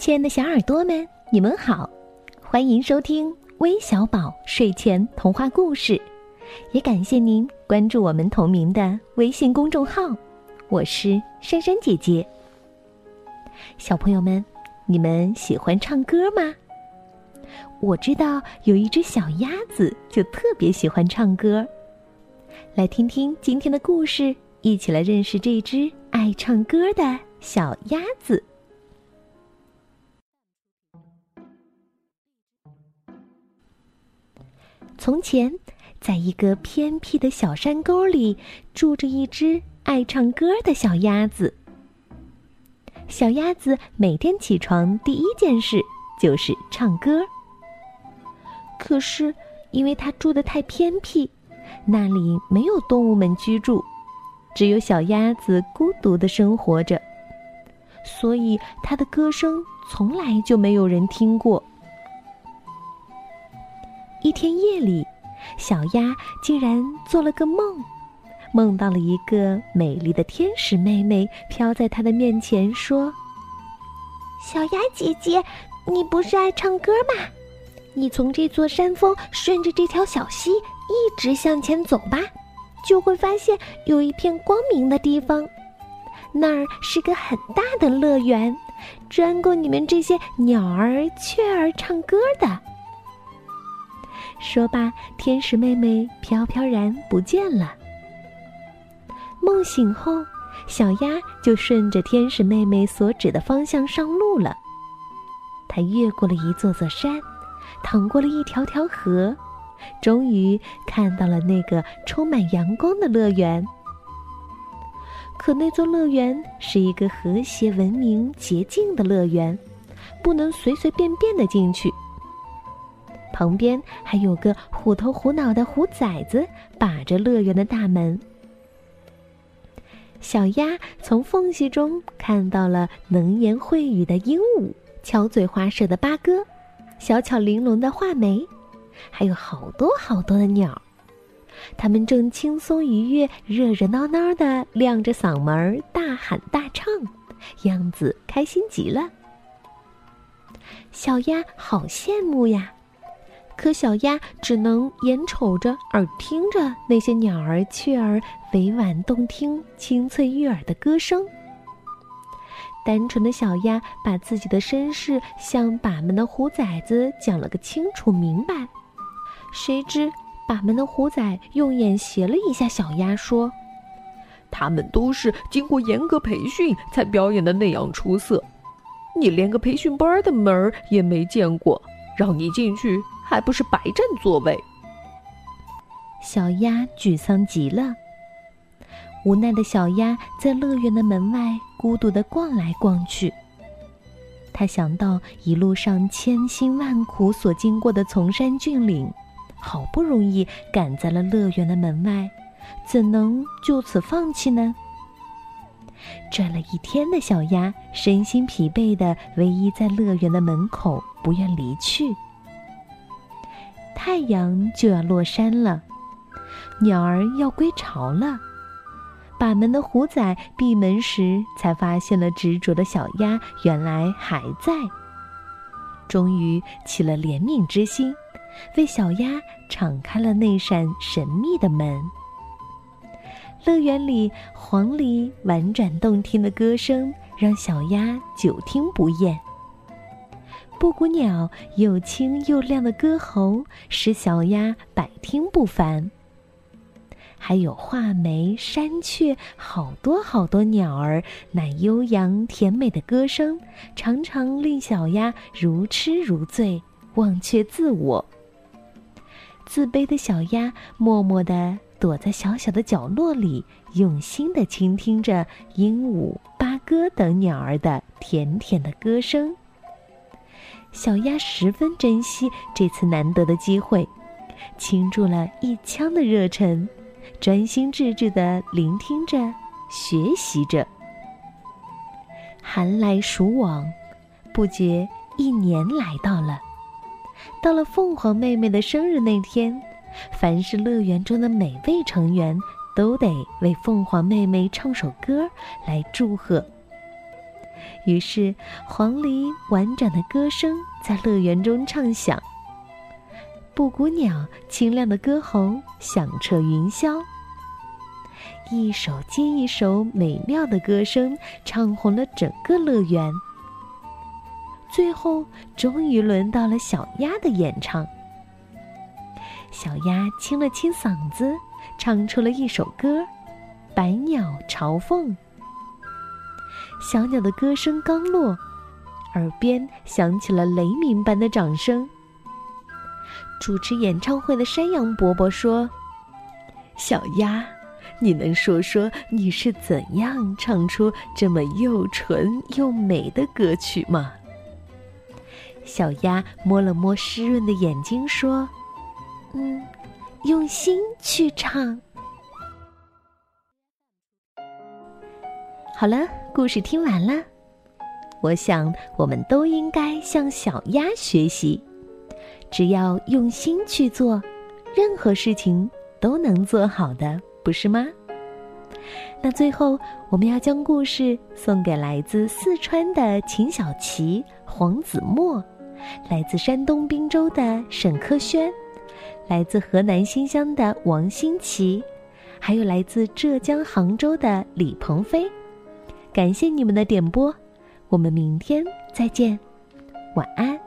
亲爱的小耳朵们，你们好，欢迎收听微小宝睡前童话故事，也感谢您关注我们同名的微信公众号，我是珊珊姐姐。小朋友们，你们喜欢唱歌吗？我知道有一只小鸭子就特别喜欢唱歌，来听听今天的故事，一起来认识这只爱唱歌的小鸭子。从前，在一个偏僻的小山沟里，住着一只爱唱歌的小鸭子。小鸭子每天起床第一件事就是唱歌。可是，因为它住的太偏僻，那里没有动物们居住，只有小鸭子孤独的生活着，所以它的歌声从来就没有人听过。一天夜里，小鸭竟然做了个梦，梦到了一个美丽的天使妹妹飘在它的面前，说：“小鸭姐姐，你不是爱唱歌吗？你从这座山峰顺着这条小溪一直向前走吧，就会发现有一片光明的地方，那儿是个很大的乐园，专供你们这些鸟儿、雀儿唱歌的。”说罢，天使妹妹飘飘然不见了。梦醒后，小鸭就顺着天使妹妹所指的方向上路了。它越过了一座座山，淌过了一条条河，终于看到了那个充满阳光的乐园。可那座乐园是一个和谐、文明、洁净的乐园，不能随随便便的进去。旁边还有个虎头虎脑的虎崽子把着乐园的大门。小鸭从缝隙中看到了能言会语的鹦鹉、巧嘴花舌的八哥、小巧玲珑的画眉，还有好多好多的鸟。它们正轻松愉悦、热热闹闹的亮着嗓门大喊大唱，样子开心极了。小鸭好羡慕呀！可小鸭只能眼瞅着、耳听着那些鸟儿、雀儿委婉动听、清脆悦耳的歌声。单纯的小鸭把自己的身世向把门的虎崽子讲了个清楚明白，谁知把门的虎崽用眼斜了一下小鸭，说：“他们都是经过严格培训才表演的那样出色，你连个培训班的门儿也没见过，让你进去。”还不是白占座位。小鸭沮丧极了。无奈的小鸭在乐园的门外孤独的逛来逛去。他想到一路上千辛万苦所经过的崇山峻岭，好不容易赶在了乐园的门外，怎能就此放弃呢？转了一天的小鸭身心疲惫的，唯一在乐园的门口不愿离去。太阳就要落山了，鸟儿要归巢了。把门的虎崽闭门时，才发现了执着的小鸭原来还在。终于起了怜悯之心，为小鸭敞开了那扇神秘的门。乐园里黄鹂婉转动听的歌声，让小鸭久听不厌。布谷鸟又清又亮的歌喉，使小鸭百听不烦。还有画眉、山雀，好多好多鸟儿，那悠扬甜美的歌声，常常令小鸭如痴如醉，忘却自我。自卑的小鸭默默地躲在小小的角落里，用心地倾听着鹦鹉、八哥等鸟儿的甜甜的歌声。小鸭十分珍惜这次难得的机会，倾注了一腔的热忱，专心致志地聆听着，学习着。寒来暑往，不觉一年来到了。到了凤凰妹妹的生日那天，凡是乐园中的每位成员都得为凤凰妹妹唱首歌来祝贺。于是黄鹂婉转的歌声在乐园中唱响，布谷鸟清亮的歌喉响彻云霄。一首接一首美妙的歌声，唱红了整个乐园。最后，终于轮到了小鸭的演唱。小鸭清了清嗓子，唱出了一首歌《百鸟朝凤》。小鸟的歌声刚落，耳边响起了雷鸣般的掌声。主持演唱会的山羊伯伯说：“小鸭，你能说说你是怎样唱出这么又纯又美的歌曲吗？”小鸭摸了摸湿润的眼睛，说：“嗯，用心去唱。”好了，故事听完了。我想，我们都应该向小鸭学习，只要用心去做，任何事情都能做好的，不是吗？那最后，我们要将故事送给来自四川的秦小琪、黄子墨。来自山东滨州的沈科轩，来自河南新乡的王新奇，还有来自浙江杭州的李鹏飞，感谢你们的点播，我们明天再见，晚安。